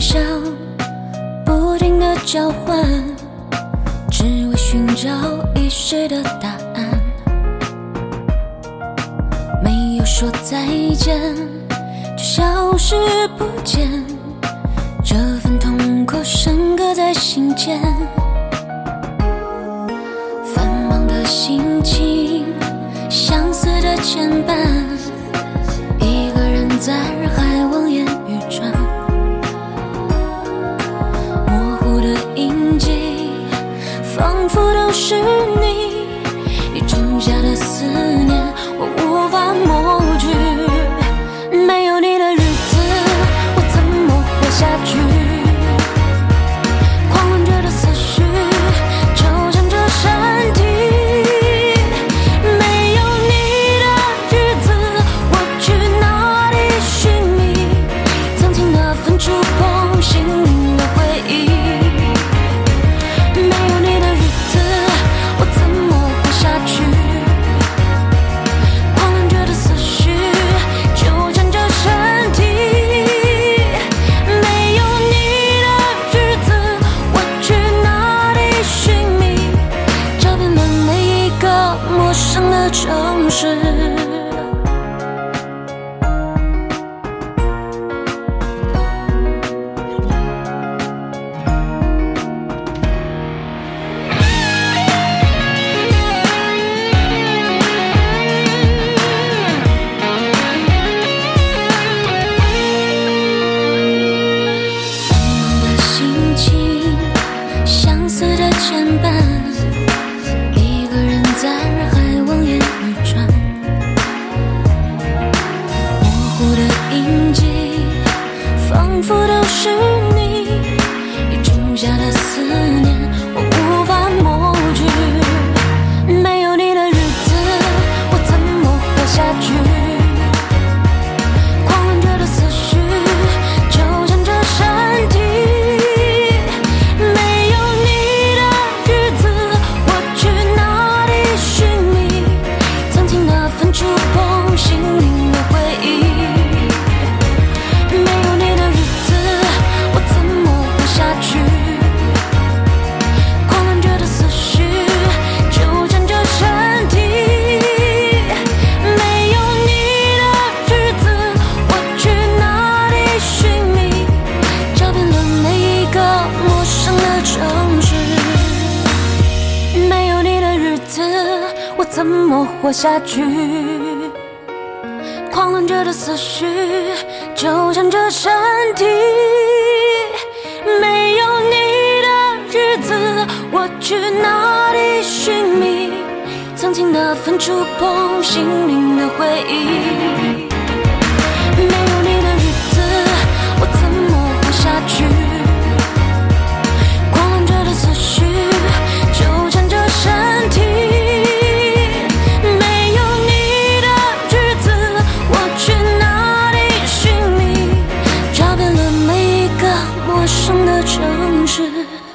想不停的交换，只为寻找遗失的答案。没有说再见，就消失不见。这份痛苦深刻在心间，繁忙的心情，相思的牵绊。一个人在人海望眼。是。次我怎么活下去？狂乱着的思绪纠缠着身体。没有你的日子我去哪里寻觅？曾经那份触碰心灵的回忆。没城市。